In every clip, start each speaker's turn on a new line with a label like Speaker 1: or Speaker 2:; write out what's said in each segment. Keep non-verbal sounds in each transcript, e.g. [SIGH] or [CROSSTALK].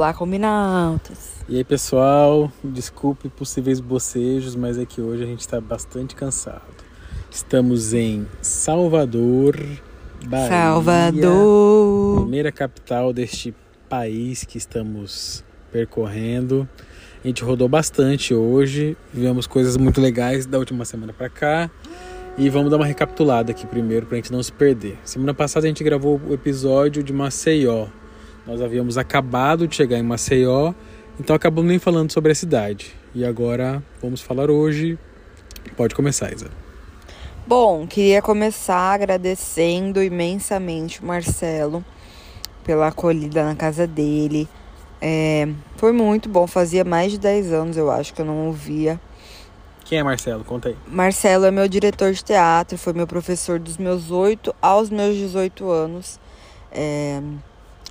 Speaker 1: Olá, combinautas.
Speaker 2: E aí, pessoal, desculpe possíveis bocejos, mas é que hoje a gente está bastante cansado. Estamos em Salvador, Bahia.
Speaker 1: Salvador.
Speaker 2: Primeira capital deste país que estamos percorrendo. A gente rodou bastante hoje, vivemos coisas muito legais da última semana para cá. E vamos dar uma recapitulada aqui primeiro para a gente não se perder. Semana passada a gente gravou o episódio de Maceió. Nós havíamos acabado de chegar em Maceió, então acabamos nem falando sobre a cidade. E agora vamos falar hoje. Pode começar, Isa.
Speaker 1: Bom, queria começar agradecendo imensamente o Marcelo pela acolhida na casa dele. É, foi muito bom, fazia mais de 10 anos, eu acho, que eu não ouvia.
Speaker 2: Quem é Marcelo? Conta aí.
Speaker 1: Marcelo é meu diretor de teatro, foi meu professor dos meus 8 aos meus 18 anos. É,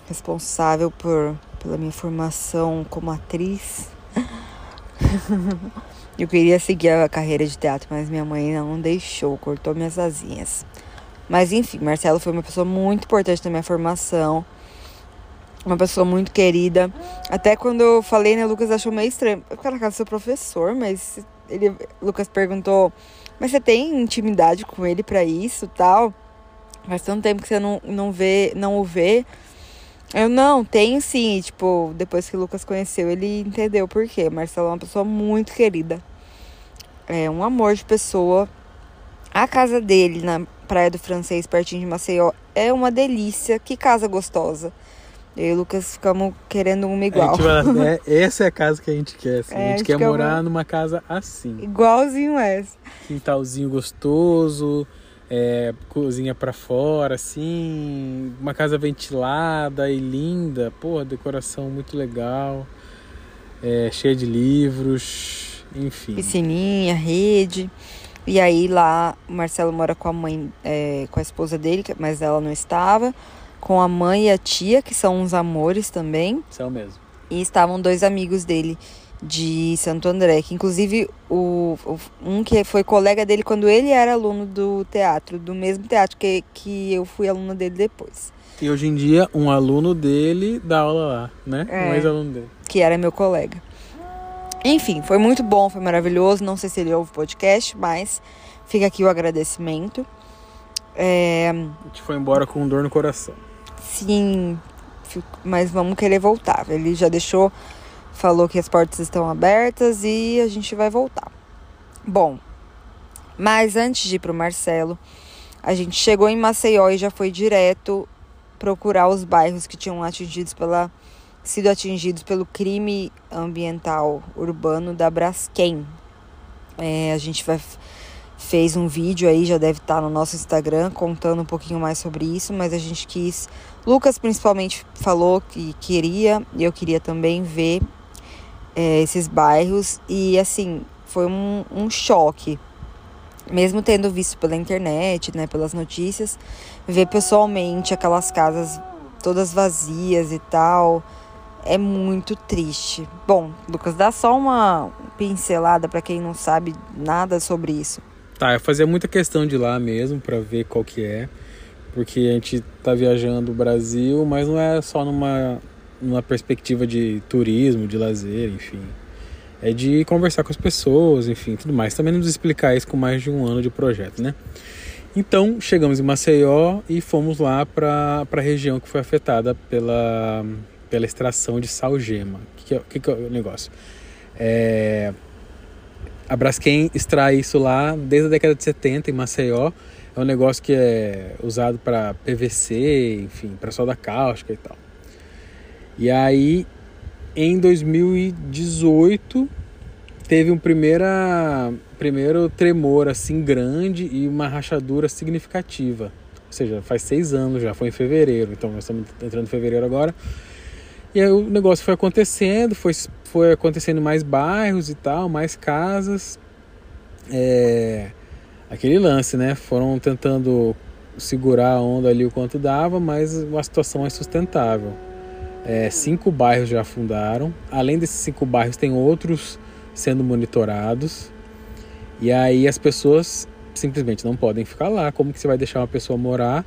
Speaker 1: responsável por, pela minha formação como atriz. [LAUGHS] Eu queria seguir a carreira de teatro, mas minha mãe não deixou, cortou minhas asinhas. Mas enfim, Marcelo foi uma pessoa muito importante na minha formação. Uma pessoa muito querida. Até quando eu falei, né, Lucas achou meio estranho. Eu na casa seu professor, mas ele, Lucas perguntou: Mas você tem intimidade com ele para isso tal? Faz tanto tempo que você não, não vê, não o vê. Eu não, tenho sim. Tipo, depois que o Lucas conheceu, ele entendeu por quê. Marcelo é uma pessoa muito querida. É um amor de pessoa. A casa dele na Praia do Francês, pertinho de Maceió, é uma delícia. Que casa gostosa. Eu e o Lucas ficamos querendo uma igual.
Speaker 2: Vai, [LAUGHS] é, essa é a casa que a gente quer. Assim. É, a, gente a gente quer morar numa casa assim.
Speaker 1: Igualzinho essa.
Speaker 2: Quintalzinho gostoso é, cozinha para fora, assim, uma casa ventilada e linda, pô, decoração muito legal, é, cheia de livros, enfim.
Speaker 1: Piscininha, rede. E aí lá o Marcelo mora com a mãe, é, com a esposa dele, mas ela não estava, com a mãe e a tia, que são uns amores também.
Speaker 2: São mesmo.
Speaker 1: E estavam dois amigos dele de Santo André, que inclusive o, um que foi colega dele quando ele era aluno do teatro, do mesmo teatro que, que eu fui aluna dele depois.
Speaker 2: E hoje em dia um aluno dele dá aula lá, né? É, um ex-aluno dele.
Speaker 1: Que era meu colega. Enfim, foi muito bom, foi maravilhoso. Não sei se ele ouve o podcast, mas fica aqui o agradecimento. É...
Speaker 2: A gente foi embora com dor no coração.
Speaker 1: Sim, mas vamos querer voltar. Ele já deixou falou que as portas estão abertas e a gente vai voltar. Bom, mas antes de ir para o Marcelo, a gente chegou em Maceió e já foi direto procurar os bairros que tinham atingidos pela sido atingidos pelo crime ambiental urbano da Braskem. É, a gente vai, fez um vídeo aí, já deve estar no nosso Instagram, contando um pouquinho mais sobre isso, mas a gente quis. Lucas principalmente falou que queria, e eu queria também ver é, esses bairros e assim foi um, um choque mesmo tendo visto pela internet, né, pelas notícias, ver pessoalmente aquelas casas todas vazias e tal, é muito triste. Bom, Lucas, dá só uma pincelada para quem não sabe nada sobre isso.
Speaker 2: Tá, eu fazia muita questão de ir lá mesmo para ver qual que é, porque a gente tá viajando o Brasil, mas não é só numa numa perspectiva de turismo, de lazer, enfim. É de conversar com as pessoas, enfim, tudo mais. Também nos explicar isso com mais de um ano de projeto, né? Então, chegamos em Maceió e fomos lá para a região que foi afetada pela, pela extração de salgema. O que, que, que, é o negócio? É, a Braskem extrai isso lá desde a década de 70 em Maceió. É um negócio que é usado para PVC, enfim, para solda cáustica e tal. E aí, em 2018, teve um primeira, primeiro tremor assim grande e uma rachadura significativa. Ou seja, faz seis anos já, foi em fevereiro, então nós estamos entrando em fevereiro agora. E aí o negócio foi acontecendo, foi, foi acontecendo mais bairros e tal, mais casas. É, aquele lance, né? Foram tentando segurar a onda ali o quanto dava, mas a situação é sustentável. É, cinco bairros já afundaram. Além desses cinco bairros, tem outros sendo monitorados. E aí as pessoas simplesmente não podem ficar lá. Como que você vai deixar uma pessoa morar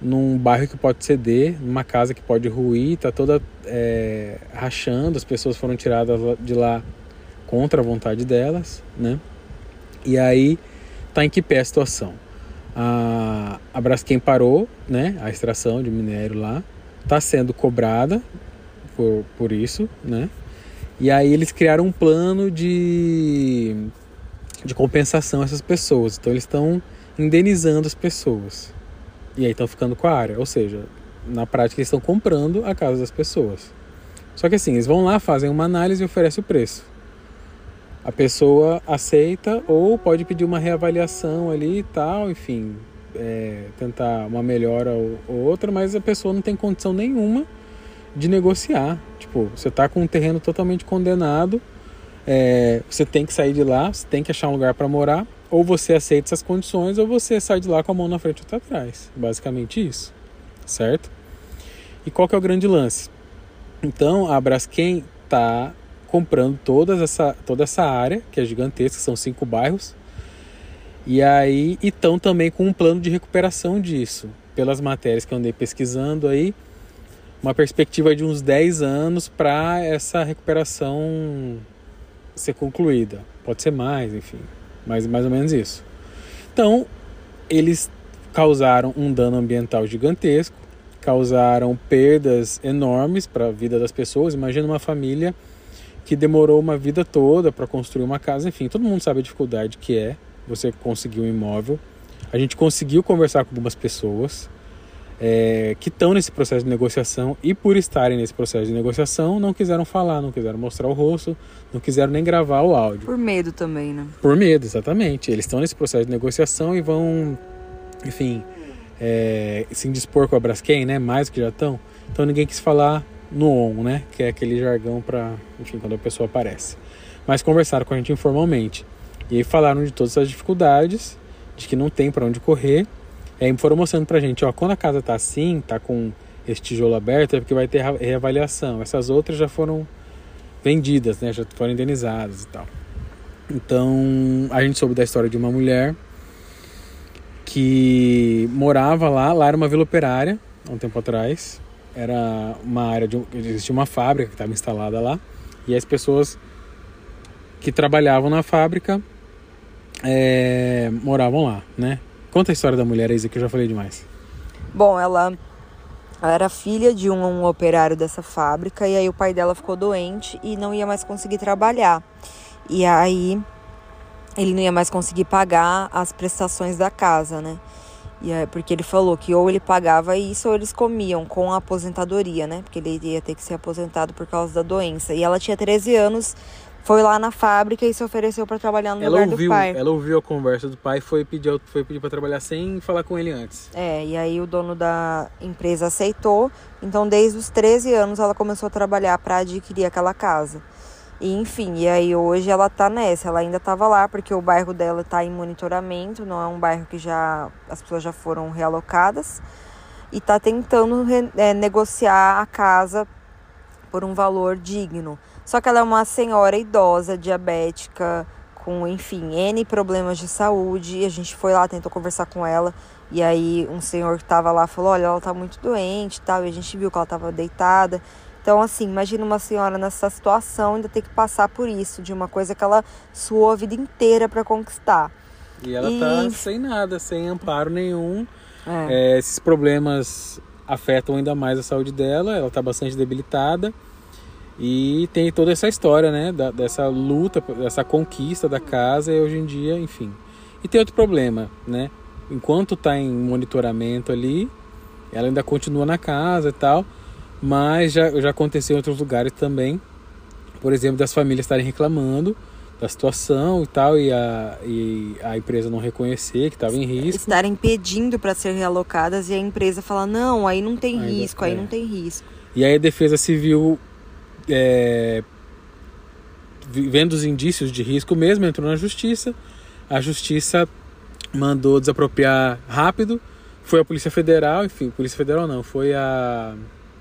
Speaker 2: num bairro que pode ceder, numa casa que pode ruir, tá toda é, rachando, as pessoas foram tiradas de lá contra a vontade delas, né? E aí tá em que pé a situação? A, a Braskem parou, né? A extração de minério lá, tá sendo cobrada por, por isso, né? E aí eles criaram um plano de, de compensação a essas pessoas. Então eles estão indenizando as pessoas. E aí estão ficando com a área. Ou seja, na prática eles estão comprando a casa das pessoas. Só que assim, eles vão lá, fazem uma análise e oferecem o preço. A pessoa aceita ou pode pedir uma reavaliação ali e tal, enfim, é, tentar uma melhora ou, ou outra, mas a pessoa não tem condição nenhuma de negociar. Tipo, você está com um terreno totalmente condenado, é, você tem que sair de lá, você tem que achar um lugar para morar, ou você aceita essas condições, ou você sai de lá com a mão na frente e outra atrás. Basicamente isso, certo? E qual que é o grande lance? Então, a Braskem está comprando toda essa, toda essa área, que é gigantesca, são cinco bairros, e aí estão também com um plano de recuperação disso. Pelas matérias que eu andei pesquisando aí, uma perspectiva de uns 10 anos para essa recuperação ser concluída. Pode ser mais, enfim mas mais ou menos isso. Então, eles causaram um dano ambiental gigantesco, causaram perdas enormes para a vida das pessoas. Imagina uma família que demorou uma vida toda para construir uma casa, enfim, todo mundo sabe a dificuldade que é você conseguir um imóvel. A gente conseguiu conversar com algumas pessoas é, que estão nesse processo de negociação e por estarem nesse processo de negociação não quiseram falar, não quiseram mostrar o rosto, não quiseram nem gravar o áudio.
Speaker 1: Por medo também, né?
Speaker 2: Por medo, exatamente. Eles estão nesse processo de negociação e vão, enfim, é, se indispor com a Braskem, né? Mais do que já estão. Então ninguém quis falar no on, né? Que é aquele jargão para, enfim, quando a pessoa aparece. Mas conversaram com a gente informalmente. E aí falaram de todas as dificuldades, de que não tem para onde correr e aí foram mostrando pra gente, ó, quando a casa tá assim, tá com esse tijolo aberto, é porque vai ter reavaliação. Essas outras já foram vendidas, né? Já foram indenizadas e tal. Então, a gente soube da história de uma mulher que morava lá, lá era uma vila operária, há um tempo atrás. Era uma área de existia uma fábrica que estava instalada lá, e as pessoas que trabalhavam na fábrica é, moravam lá, né? Conta a história da mulher, Isa, que eu já falei demais.
Speaker 1: Bom, ela, ela era filha de um, um operário dessa fábrica e aí o pai dela ficou doente e não ia mais conseguir trabalhar. E aí ele não ia mais conseguir pagar as prestações da casa, né? E é porque ele falou que ou ele pagava isso ou eles comiam com a aposentadoria, né? Porque ele ia ter que ser aposentado por causa da doença. E ela tinha 13 anos, foi lá na fábrica e se ofereceu para trabalhar no
Speaker 2: ela
Speaker 1: lugar
Speaker 2: ouviu,
Speaker 1: do pai.
Speaker 2: Ela ouviu a conversa do pai e foi pedir, foi pedir para trabalhar sem falar com ele antes.
Speaker 1: É, e aí o dono da empresa aceitou. Então, desde os 13 anos, ela começou a trabalhar para adquirir aquela casa. E, enfim, e aí hoje ela tá nessa. Ela ainda estava lá porque o bairro dela tá em monitoramento, não é um bairro que já as pessoas já foram realocadas. E tá tentando é, negociar a casa por um valor digno. Só que ela é uma senhora idosa, diabética, com, enfim, N problemas de saúde. E a gente foi lá, tentou conversar com ela. E aí um senhor que tava lá falou, olha, ela tá muito doente e tal. E a gente viu que ela tava deitada. Então, assim, imagina uma senhora nessa situação ainda ter que passar por isso, de uma coisa que ela suou a vida inteira para conquistar.
Speaker 2: E ela e... tá sem nada, sem amparo nenhum. É. É, esses problemas afetam ainda mais a saúde dela, ela tá bastante debilitada. E tem toda essa história, né? Da, dessa luta, dessa conquista da casa e hoje em dia, enfim. E tem outro problema, né? Enquanto está em monitoramento ali, ela ainda continua na casa e tal, mas já, já aconteceu em outros lugares também. Por exemplo, das famílias estarem reclamando da situação e tal, e a, e a empresa não reconhecer que estava em risco.
Speaker 1: Estarem pedindo para ser realocadas e a empresa falar: não, aí não tem Ainda risco, é. aí não tem risco.
Speaker 2: E aí a Defesa Civil é, vendo os indícios de risco mesmo, entrou na justiça. A justiça mandou desapropriar rápido. Foi a Polícia Federal, enfim, Polícia Federal não, foi a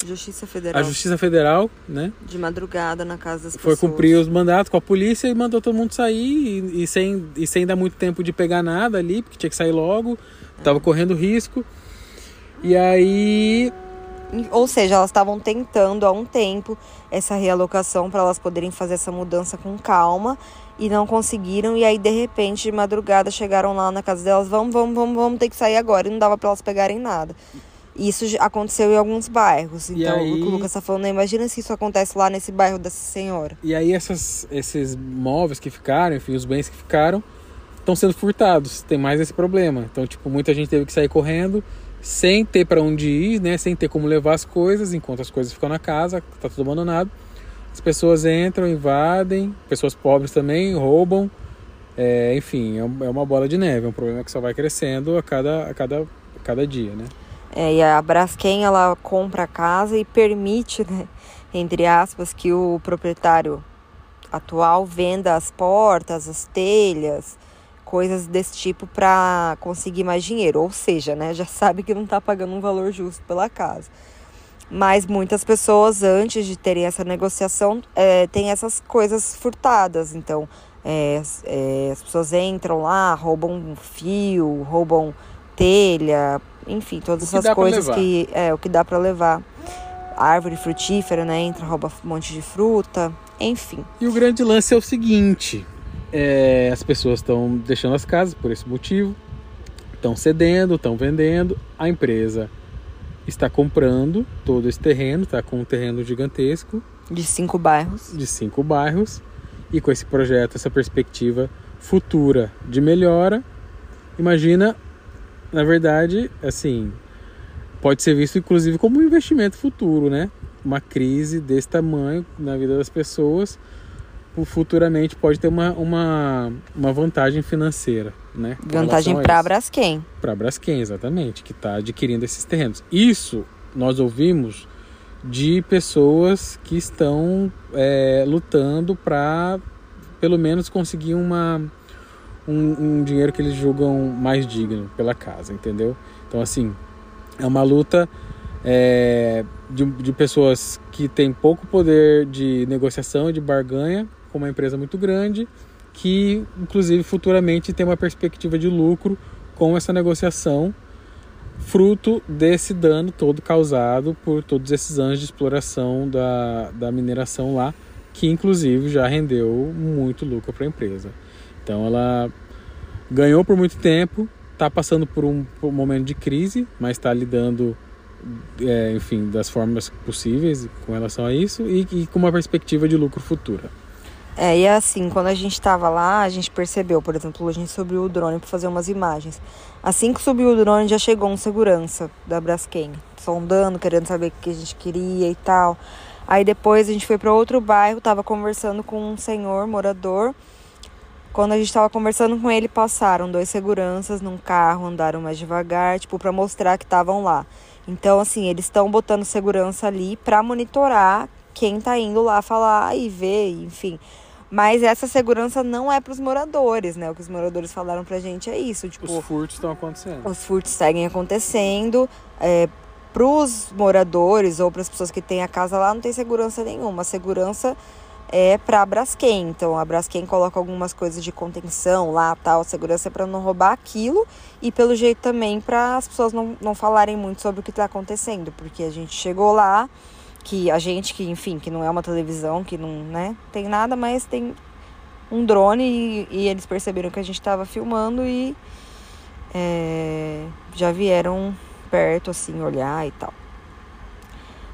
Speaker 1: Justiça Federal.
Speaker 2: A Justiça Federal, né?
Speaker 1: De madrugada na casa das
Speaker 2: Foi
Speaker 1: pessoas.
Speaker 2: cumprir os mandatos com a polícia e mandou todo mundo sair e, e, sem, e sem dar muito tempo de pegar nada ali, porque tinha que sair logo, é. tava correndo risco. E aí.
Speaker 1: Ou seja, elas estavam tentando há um tempo essa realocação para elas poderem fazer essa mudança com calma e não conseguiram. E aí, de repente, de madrugada, chegaram lá na casa delas: vamos, vamos, vamos, vamos ter que sair agora. E não dava para elas pegarem nada. Isso aconteceu em alguns bairros. Então, aí... o Lucas está falando, imagina se isso acontece lá nesse bairro dessa senhora.
Speaker 2: E aí, essas, esses móveis que ficaram, enfim, os bens que ficaram, estão sendo furtados. Tem mais esse problema. Então, tipo, muita gente teve que sair correndo sem ter para onde ir, né? Sem ter como levar as coisas, enquanto as coisas ficam na casa, tá tudo abandonado. As pessoas entram, invadem, pessoas pobres também roubam. É, enfim, é, é uma bola de neve, é um problema que só vai crescendo a cada, a cada, a cada dia, né?
Speaker 1: É, e a Braskem, ela compra a casa e permite, né, entre aspas, que o proprietário atual venda as portas, as telhas, coisas desse tipo para conseguir mais dinheiro. Ou seja, né, já [LAUGHS] sabe que não está pagando um valor justo pela casa. Mas muitas pessoas, antes de terem essa negociação, é, têm essas coisas furtadas. Então, é, é, as pessoas entram lá, roubam fio, roubam telha, enfim, todas essas coisas que é o que dá para levar. Árvore frutífera, né? Entra, rouba um monte de fruta, enfim.
Speaker 2: E o grande lance é o seguinte: é, as pessoas estão deixando as casas por esse motivo, estão cedendo, estão vendendo, a empresa está comprando todo esse terreno, está com um terreno gigantesco.
Speaker 1: De cinco bairros.
Speaker 2: De cinco bairros. E com esse projeto, essa perspectiva futura de melhora, imagina, na verdade, assim, pode ser visto inclusive como um investimento futuro, né? Uma crise desse tamanho na vida das pessoas futuramente pode ter uma, uma, uma vantagem financeira, né?
Speaker 1: Vantagem para a Braskem.
Speaker 2: Para a Braskem, exatamente, que está adquirindo esses terrenos. Isso nós ouvimos de pessoas que estão é, lutando para pelo menos conseguir uma, um, um, dinheiro que eles julgam mais digno pela casa, entendeu? Então assim, é uma luta é, de, de pessoas que têm pouco poder de negociação e de barganha com uma empresa muito grande que, inclusive, futuramente tem uma perspectiva de lucro com essa negociação, fruto desse dano todo causado por todos esses anos de exploração da, da mineração lá, que, inclusive, já rendeu muito lucro para a empresa. Então, ela ganhou por muito tempo, está passando por um, por um, momento de crise, mas está lidando, é, enfim, das formas possíveis com relação a isso e, e com uma perspectiva de lucro futura.
Speaker 1: É, e é assim, quando a gente estava lá, a gente percebeu, por exemplo, a gente subiu o drone para fazer umas imagens. Assim que subiu o drone, já chegou um segurança da Braskem, sondando, querendo saber o que a gente queria e tal. Aí depois a gente foi para outro bairro, tava conversando com um senhor morador. Quando a gente estava conversando com ele, passaram dois seguranças num carro, andaram mais devagar, tipo, para mostrar que estavam lá. Então, assim, eles estão botando segurança ali para monitorar quem tá indo lá falar e ver, enfim. Mas essa segurança não é para os moradores, né? O que os moradores falaram pra gente é isso. Tipo,
Speaker 2: os furtos estão acontecendo.
Speaker 1: Os furtos seguem acontecendo. É, para os moradores ou para as pessoas que têm a casa lá, não tem segurança nenhuma. A segurança é para a Braskem. Então, a Braskem coloca algumas coisas de contenção lá, tal. A segurança é para não roubar aquilo e, pelo jeito, também para as pessoas não, não falarem muito sobre o que está acontecendo. Porque a gente chegou lá que a gente que, enfim, que não é uma televisão, que não, né, tem nada, mas tem um drone e, e eles perceberam que a gente estava filmando e é, já vieram perto, assim, olhar e tal.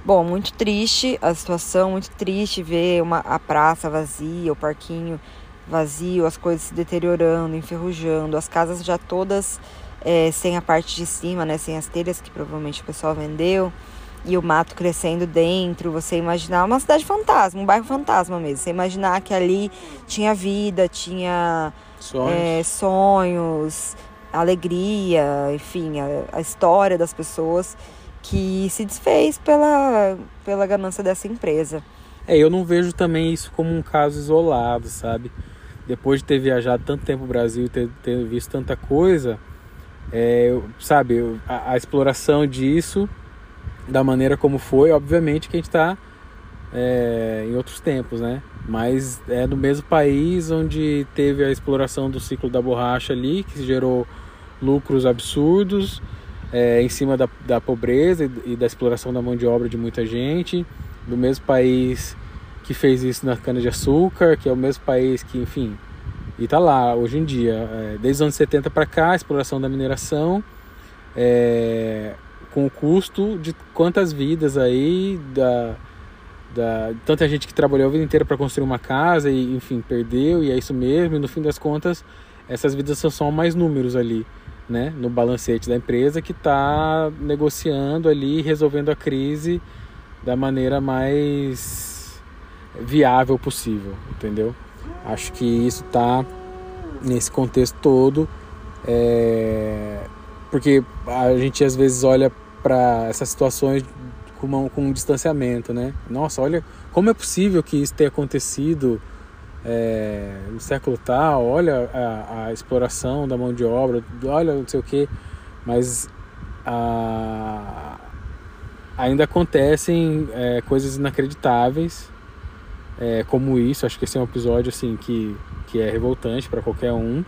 Speaker 1: Bom, muito triste a situação, muito triste ver uma, a praça vazia, o parquinho vazio, as coisas se deteriorando, enferrujando, as casas já todas é, sem a parte de cima, né, sem as telhas que provavelmente o pessoal vendeu e o mato crescendo dentro, você imaginar uma cidade fantasma, um bairro fantasma mesmo. Você imaginar que ali tinha vida, tinha sonhos, é, sonhos alegria, enfim, a, a, história das pessoas que se desfez pela, pela ganância dessa empresa.
Speaker 2: É, eu não vejo também isso como um caso isolado, sabe? Depois de ter viajado tanto tempo no Brasil, ter, ter visto tanta coisa, é, sabe, a, a exploração disso da maneira como foi, obviamente que a gente está é, em outros tempos, né? Mas é no mesmo país onde teve a exploração do ciclo da borracha ali, que gerou lucros absurdos, é, em cima da, da pobreza e, e da exploração da mão de obra de muita gente, do mesmo país que fez isso na cana-de-açúcar, que é o mesmo país que, enfim, e está lá hoje em dia, é, desde os anos 70 para cá, a exploração da mineração, é, com o custo de quantas vidas aí, da, da, tanta gente que trabalhou a vida inteira para construir uma casa e, enfim, perdeu, e é isso mesmo, e no fim das contas, essas vidas são só mais números ali né, no balancete da empresa que está negociando ali, resolvendo a crise da maneira mais viável possível, entendeu? Acho que isso está nesse contexto todo, é... porque a gente às vezes olha para essas situações com, uma, com um distanciamento, né? Nossa, olha como é possível que isso tenha acontecido é, no século tal, olha a, a, exploração da mão de obra, olha não sei o que, mas a, ainda acontecem é, coisas inacreditáveis é, como isso. Acho que esse é um episódio assim que, que é revoltante para qualquer um,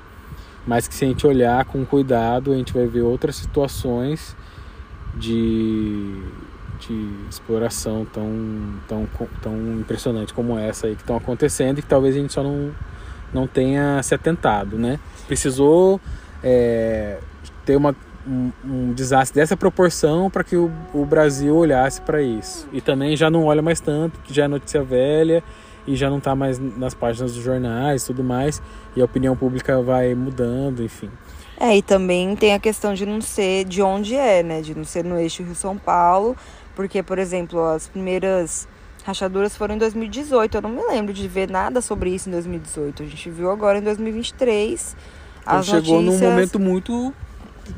Speaker 2: mas que se a gente olhar com cuidado, a gente vai ver outras situações de de exploração tão, tão, tão impressionante como essa aí que estão acontecendo e que talvez a gente só não, não tenha se atentado, né? Precisou é, ter uma, um, um, desastre dessa proporção para que o, o Brasil olhasse para isso. E também já não olha mais tanto, que já é notícia velha e já não está mais nas páginas dos jornais e tudo mais, e a opinião pública vai mudando, enfim.
Speaker 1: É, e também tem a questão de não ser de onde é, né? De não ser no eixo Rio-São Paulo, porque, por exemplo, as primeiras rachaduras foram em 2018. Eu não me lembro de ver nada sobre isso em 2018. A gente viu agora em 2023.
Speaker 2: Então as chegou notícias... num momento muito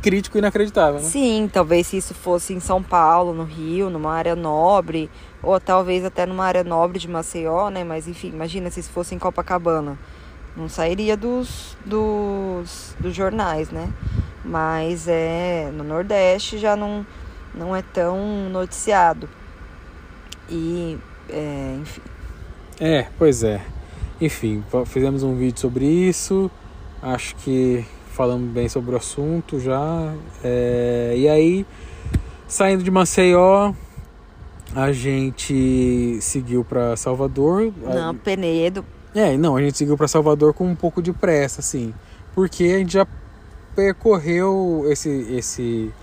Speaker 2: crítico e inacreditável, né?
Speaker 1: Sim, talvez se isso fosse em São Paulo, no Rio, numa área nobre, ou talvez até numa área nobre de Maceió, né? Mas enfim, imagina se isso fosse em Copacabana. Não sairia dos, dos, dos jornais, né? Mas é no Nordeste já não não é tão noticiado. E, é, enfim.
Speaker 2: É, pois é. Enfim, fizemos um vídeo sobre isso. Acho que falamos bem sobre o assunto já. É, e aí, saindo de Maceió, a gente seguiu para Salvador.
Speaker 1: Não, Penedo.
Speaker 2: É, não, a gente seguiu para Salvador com um pouco de pressa, assim, porque a gente já percorreu esse esse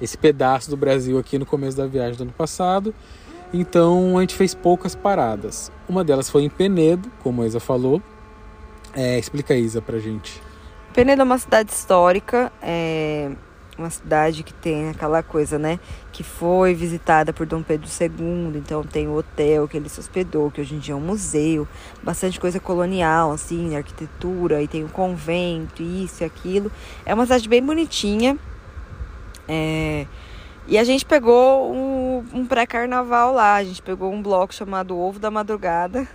Speaker 2: esse pedaço do Brasil aqui no começo da viagem do ano passado. Então a gente fez poucas paradas. Uma delas foi em Penedo, como a Isa falou. É, explica Isa pra gente.
Speaker 1: Penedo é uma cidade histórica, é uma cidade que tem aquela coisa, né? Que foi visitada por Dom Pedro II, então tem o hotel que ele se hospedou, que hoje em dia é um museu, bastante coisa colonial, assim, arquitetura, e tem o convento, isso e aquilo. É uma cidade bem bonitinha, é, e a gente pegou um, um pré-carnaval lá. A gente pegou um bloco chamado Ovo da Madrugada,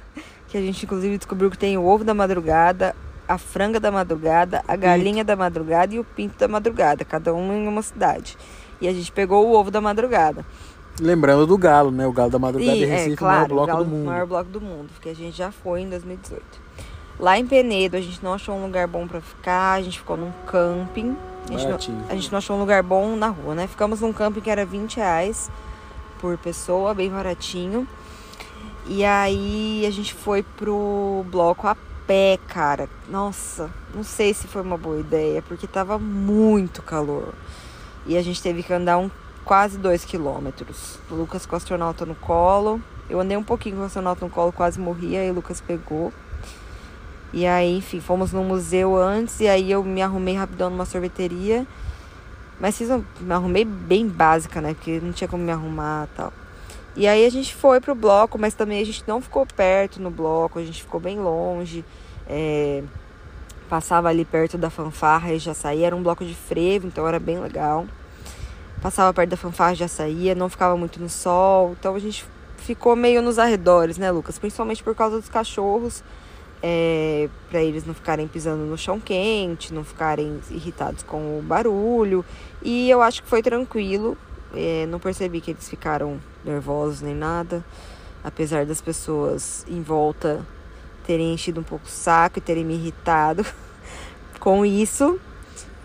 Speaker 1: que a gente inclusive descobriu que tem o ovo da madrugada, a franga da madrugada, a galinha da madrugada e o pinto da madrugada, cada um em uma cidade. E a gente pegou o ovo da madrugada.
Speaker 2: Lembrando do galo, né? O galo da madrugada e, de Recife, é, claro, o maior bloco o galo, do mundo.
Speaker 1: O maior bloco do mundo, porque a gente já foi em 2018. Lá em Penedo, a gente não achou um lugar bom para ficar, a gente ficou num camping a gente, não, a gente não achou um lugar bom na rua, né? Ficamos num camping que era 20 reais por pessoa, bem baratinho. E aí a gente foi pro bloco a pé, cara. Nossa, não sei se foi uma boa ideia, porque tava muito calor. E a gente teve que andar um, quase dois quilômetros. O Lucas com o astronauta no colo. Eu andei um pouquinho com o astronauta no colo, quase morria, e o Lucas pegou. E aí, enfim, fomos no museu antes e aí eu me arrumei rapidão numa sorveteria. Mas fiz um, me arrumei bem básica, né? Porque não tinha como me arrumar tal. E aí a gente foi pro bloco, mas também a gente não ficou perto no bloco, a gente ficou bem longe. É, passava ali perto da fanfarra e já saía. Era um bloco de frevo, então era bem legal. Passava perto da fanfarra e já saía, não ficava muito no sol. Então a gente ficou meio nos arredores, né, Lucas? Principalmente por causa dos cachorros é, para eles não ficarem pisando no chão quente, não ficarem irritados com o barulho. E eu acho que foi tranquilo, é, não percebi que eles ficaram nervosos nem nada, apesar das pessoas em volta terem enchido um pouco o saco e terem me irritado [LAUGHS] com isso.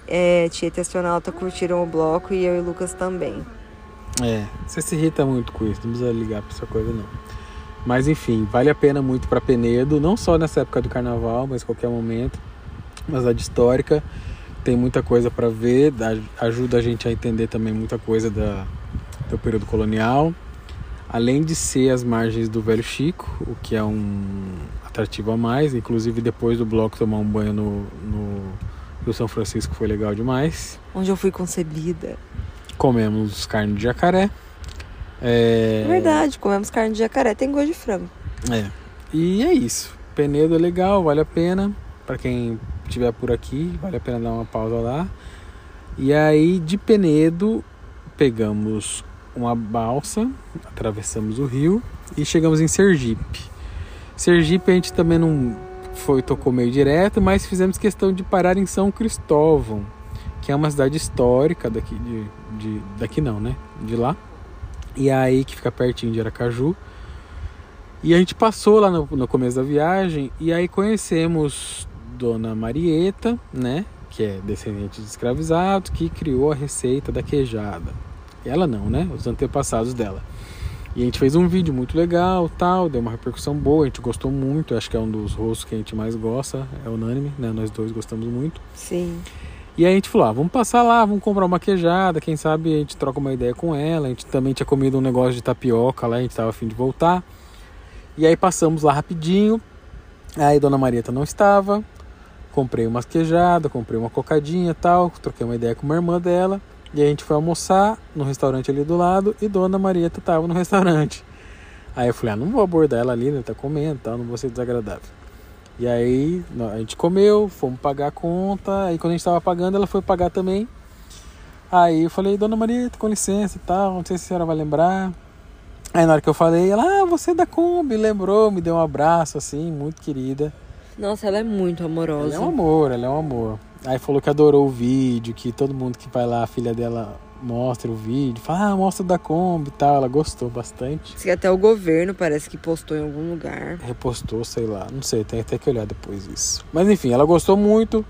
Speaker 1: é, Tieta e Astronauta curtiram o bloco e eu e o Lucas também.
Speaker 2: É, você se irrita muito com isso, não precisa ligar pra essa coisa não. Mas enfim, vale a pena muito para Penedo, não só nessa época do carnaval, mas qualquer momento. Uma cidade histórica, tem muita coisa para ver, ajuda a gente a entender também muita coisa da, do período colonial. Além de ser as margens do Velho Chico, o que é um atrativo a mais, inclusive depois do bloco tomar um banho no, no Rio São Francisco foi legal demais.
Speaker 1: Onde eu fui concebida.
Speaker 2: Comemos carne de jacaré. É...
Speaker 1: Verdade, comemos carne de jacaré, tem gosto de frango.
Speaker 2: É. E é isso. Penedo é legal, vale a pena. Para quem estiver por aqui, vale a pena dar uma pausa lá. E aí de Penedo pegamos uma balsa, atravessamos o rio e chegamos em Sergipe. Sergipe a gente também não foi tocou meio direto, mas fizemos questão de parar em São Cristóvão, que é uma cidade histórica daqui de, de daqui não, né? De lá. E é aí que fica pertinho de Aracaju. E a gente passou lá no, no começo da viagem e aí conhecemos Dona Marieta, né? Que é descendente de escravizados, que criou a receita da queijada. Ela não, né? Os antepassados dela. E a gente fez um vídeo muito legal, tal, deu uma repercussão boa, a gente gostou muito, acho que é um dos rostos que a gente mais gosta, é unânime, né? Nós dois gostamos muito.
Speaker 1: Sim.
Speaker 2: E aí a gente falou, ah, vamos passar lá, vamos comprar uma queijada, quem sabe a gente troca uma ideia com ela. A gente também tinha comido um negócio de tapioca lá, a gente tava afim de voltar. E aí passamos lá rapidinho. Aí Dona Marieta não estava. Comprei umas queijadas, comprei uma cocadinha e tal, troquei uma ideia com uma irmã dela. E a gente foi almoçar no restaurante ali do lado e Dona Marieta estava no restaurante. Aí eu falei, ah, não vou abordar ela ali, né? Tá comendo tal, não vou ser desagradável. E aí a gente comeu, fomos pagar a conta. Aí quando a gente estava pagando, ela foi pagar também. Aí eu falei, Dona Marieta, com licença e tal, não sei se a senhora vai lembrar. Aí na hora que eu falei, ela, ah, você é da Kombi, lembrou, me deu um abraço assim, muito querida.
Speaker 1: Nossa, ela é muito amorosa.
Speaker 2: Ela é um amor, ela é um amor. Aí falou que adorou o vídeo, que todo mundo que vai lá, a filha dela mostra o vídeo, fala, ah, mostra da Kombi e tal. Ela gostou bastante.
Speaker 1: que até o governo parece que postou em algum lugar.
Speaker 2: Repostou, sei lá, não sei, tem até que olhar depois isso. Mas enfim, ela gostou muito.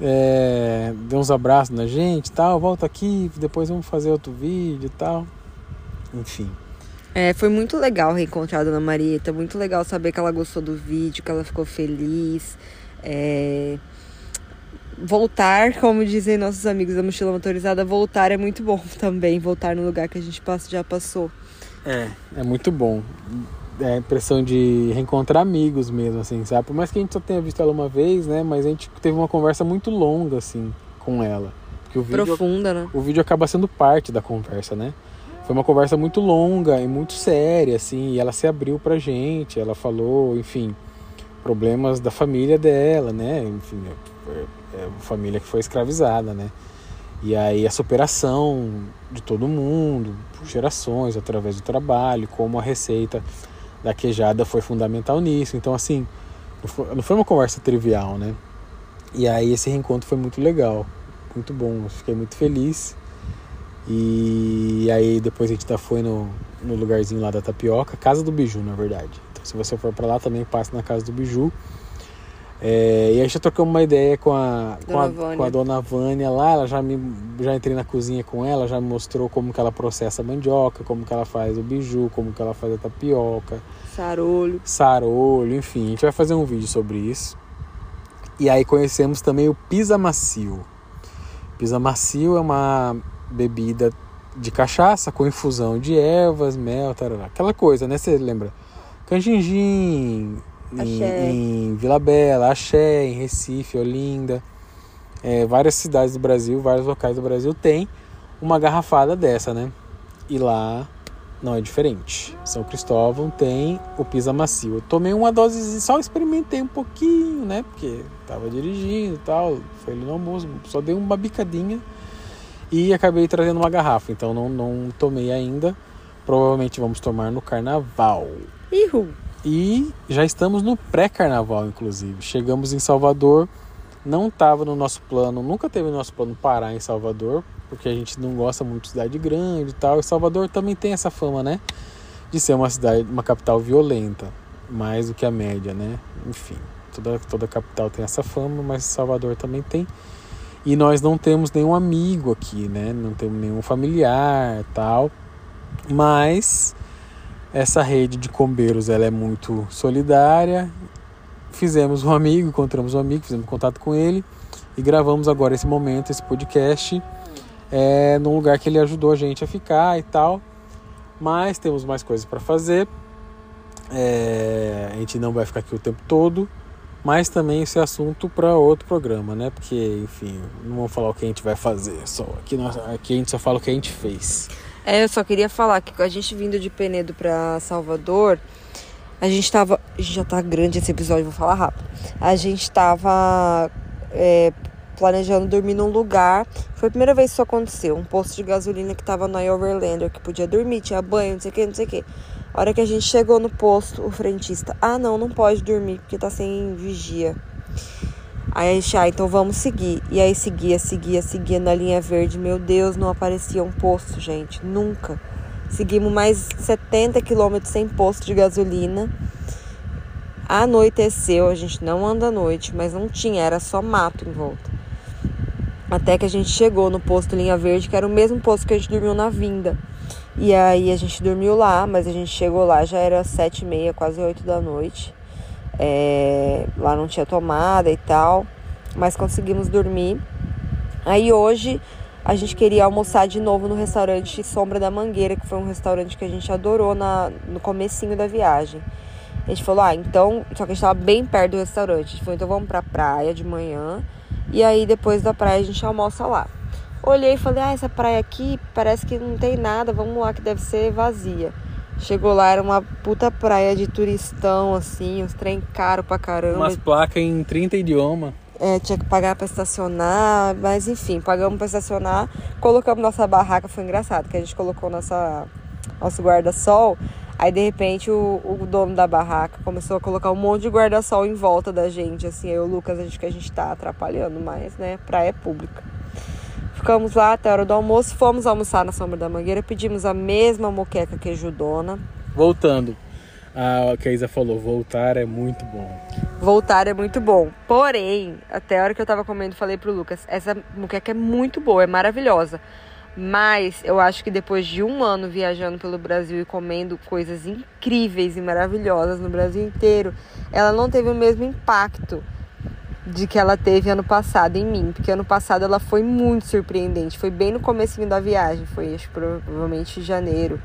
Speaker 2: É, deu uns abraços na gente tal, volta aqui, depois vamos fazer outro vídeo e tal. Enfim.
Speaker 1: É, foi muito legal reencontrar a Dona Marieta, muito legal saber que ela gostou do vídeo, que ela ficou feliz. É voltar, como dizem nossos amigos da mochila motorizada, voltar é muito bom [LAUGHS] também, voltar no lugar que a gente já passou.
Speaker 2: É, é muito bom. É a impressão de reencontrar amigos mesmo, assim, sabe? Por mais que a gente só tenha visto ela uma vez, né? Mas a gente teve uma conversa muito longa, assim, com ela.
Speaker 1: Porque o vídeo, Profunda, né?
Speaker 2: O vídeo acaba sendo parte da conversa, né? Foi uma conversa muito longa e muito séria, assim, e ela se abriu pra gente, ela falou, enfim, problemas da família dela, né? Enfim, é, é família que foi escravizada, né? E aí a superação de todo mundo, por gerações, através do trabalho, como a receita da queijada foi fundamental nisso. Então, assim, não foi, uma conversa trivial, né? E aí esse reencontro foi muito legal, muito bom, eu fiquei muito feliz. E aí depois a gente tá, foi no, no lugarzinho lá da tapioca, Casa do Biju, na verdade. Então se você for para lá também passa na Casa do Biju. É, e aí já trocamos uma ideia com a, com a, com, a, dona Vânia lá, ela já me já entrei na cozinha com ela, já me mostrou como que ela processa a mandioca, como que ela faz o biju, como que ela faz a tapioca.
Speaker 1: Sarolho.
Speaker 2: Sarolho, enfim, a gente vai fazer um vídeo sobre isso. E aí conhecemos também o pisa macio. Pisa macio é uma bebida de cachaça com infusão de ervas, mel, tarará. aquela coisa, né? Você lembra? Canjinjim, em, em, Vila Bela, Axé, em Recife, Olinda. É, várias cidades do Brasil, vários locais do Brasil tem uma garrafada dessa, né? E lá não é diferente. São Cristóvão tem o pisa macio. Eu tomei uma dose, só experimentei um pouquinho, né? Porque tava dirigindo e tal, foi ali no almoço, só dei uma bicadinha e acabei trazendo uma garrafa. Então não, não tomei ainda. Provavelmente vamos tomar no carnaval.
Speaker 1: Ihu.
Speaker 2: E já estamos no pré-carnaval, inclusive. Chegamos em Salvador, não estava no nosso plano, nunca teve no nosso plano parar em Salvador, porque a gente não gosta muito de cidade grande e tal. E Salvador também tem essa fama, né? De ser uma cidade, uma capital violenta, mais do que a média, né? Enfim, toda, toda capital tem essa fama, mas Salvador também tem. E nós não temos nenhum amigo aqui, né? Não temos nenhum familiar tal. Mas essa rede de combeiros ela é muito solidária. Fizemos um amigo, encontramos um amigo, fizemos contato com ele e gravamos agora esse momento, esse podcast, é, num lugar que ele ajudou a gente a ficar e tal. Mas temos mais coisas para fazer. É, a gente não vai ficar aqui o tempo todo, mas também esse assunto para outro programa, né? Porque, enfim, não vamos falar o que a gente vai fazer, só aqui, nós, aqui a gente só fala o que a gente fez.
Speaker 1: É, eu só queria falar que a gente vindo de Penedo para Salvador, a gente tava. Já tá grande esse episódio, vou falar rápido. A gente tava é, planejando dormir num lugar. Foi a primeira vez que isso aconteceu. Um posto de gasolina que tava no Overlander, que podia dormir, tinha banho, não sei o que, não sei o que. A hora que a gente chegou no posto, o frentista, ah não, não pode dormir, porque tá sem vigia. Aí a gente, ah, então vamos seguir. E aí seguia, seguia, seguia na linha verde. Meu Deus, não aparecia um posto, gente. Nunca. Seguimos mais 70 quilômetros sem posto de gasolina. Anoiteceu, a gente não anda à noite, mas não tinha, era só mato em volta. Até que a gente chegou no posto Linha Verde, que era o mesmo posto que a gente dormiu na vinda. E aí a gente dormiu lá, mas a gente chegou lá, já era sete e meia, quase oito da noite. É, lá não tinha tomada e tal, mas conseguimos dormir. Aí hoje a gente queria almoçar de novo no restaurante Sombra da Mangueira, que foi um restaurante que a gente adorou na, no comecinho da viagem. A gente falou, ah, então, só que a gente tava bem perto do restaurante. A gente falou, então vamos pra praia de manhã. E aí depois da praia a gente almoça lá. Olhei e falei, ah, essa praia aqui parece que não tem nada, vamos lá que deve ser vazia. Chegou lá, era uma puta praia de turistão, assim, uns trem caro pra caramba.
Speaker 2: Umas placas em 30 idiomas.
Speaker 1: É, tinha que pagar para estacionar, mas enfim, pagamos para estacionar, colocamos nossa barraca, foi engraçado, que a gente colocou nossa, nosso guarda-sol, aí de repente o, o, dono da barraca começou a colocar um monte de guarda-sol em volta da gente, assim, eu e o Lucas, acho que a gente tá atrapalhando mais, né, praia pública. Ficamos lá até a hora do almoço, fomos almoçar na Sombra da Mangueira, pedimos a mesma moqueca queijudona.
Speaker 2: Voltando, a que a Isa falou, voltar é muito bom.
Speaker 1: Voltar é muito bom. Porém, até a hora que eu tava comendo, falei pro Lucas, essa muqueca é muito boa, é maravilhosa. Mas eu acho que depois de um ano viajando pelo Brasil e comendo coisas incríveis e maravilhosas no Brasil inteiro, ela não teve o mesmo impacto de que ela teve ano passado em mim, porque ano passado ela foi muito surpreendente, foi bem no comecinho da viagem, foi acho provavelmente janeiro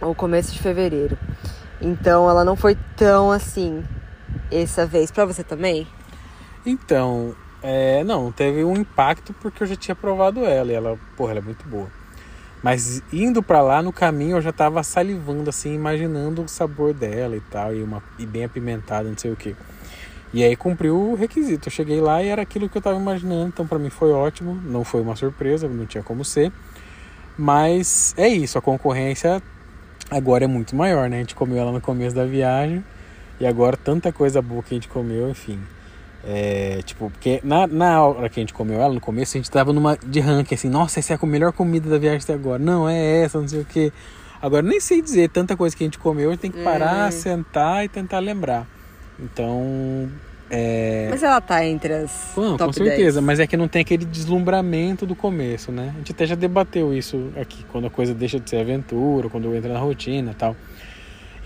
Speaker 1: ou começo de fevereiro. Então ela não foi tão assim essa vez. Para você também?
Speaker 2: Então, é, não, teve um impacto porque eu já tinha provado ela e ela, porra, ela é muito boa. Mas indo para lá no caminho eu já tava salivando assim, imaginando o sabor dela e tal, e uma e bem apimentada, não sei o que. E aí cumpriu o requisito. Eu cheguei lá e era aquilo que eu tava imaginando, então para mim foi ótimo, não foi uma surpresa, não tinha como ser. Mas é isso, a concorrência agora é muito maior, né? A gente comeu ela no começo da viagem e agora tanta coisa boa que a gente comeu, enfim. É, tipo, porque na, na hora que a gente comeu ela, no começo, a gente tava numa de ranking, assim, nossa, essa é a melhor comida da viagem até agora. Não, é essa, não sei o que. Agora nem sei dizer tanta coisa que a gente comeu, a gente tem que parar, uhum. sentar e tentar lembrar. Então, é...
Speaker 1: Mas ela tá entre as.
Speaker 2: Não,
Speaker 1: com
Speaker 2: certeza,
Speaker 1: 10.
Speaker 2: mas é que não tem aquele deslumbramento do começo, né? A gente até já debateu isso aqui, quando a coisa deixa de ser aventura, quando entra na rotina tal.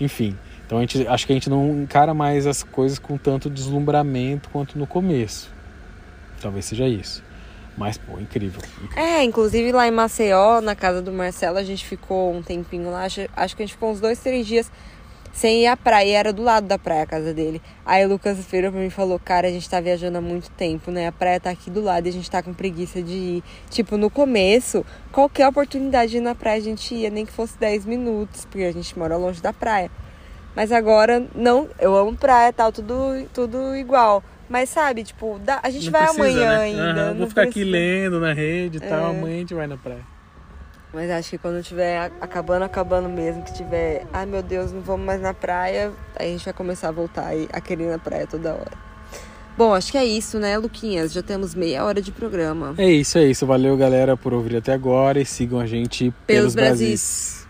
Speaker 2: Enfim. Então a gente acho que a gente não encara mais as coisas com tanto deslumbramento quanto no começo. Talvez seja isso. Mas, pô, incrível, incrível.
Speaker 1: É, inclusive lá em Maceió, na casa do Marcelo, a gente ficou um tempinho lá. Acho, acho que a gente ficou uns dois, três dias sem ir à praia. E era do lado da praia a casa dele. Aí o Lucas virou pra mim e falou: Cara, a gente tá viajando há muito tempo, né? A praia tá aqui do lado e a gente tá com preguiça de ir. Tipo, no começo, qualquer oportunidade de ir na praia a gente ia, nem que fosse 10 minutos, porque a gente mora longe da praia. Mas agora, não, eu amo praia tal, tudo, tudo igual. Mas sabe, tipo, dá, a gente não vai precisa, amanhã né? ainda.
Speaker 2: Uhum, vou ficar precisa. aqui lendo na rede e é. tal, amanhã a gente vai na praia.
Speaker 1: Mas acho que quando tiver acabando, acabando mesmo, que tiver, ai meu Deus, não vamos mais na praia, aí a gente vai começar a voltar a querer ir na praia toda hora. Bom, acho que é isso, né, Luquinhas? Já temos meia hora de programa.
Speaker 2: É isso, é isso. Valeu, galera, por ouvir até agora e sigam a gente pelos, pelos Brasis. Brasis.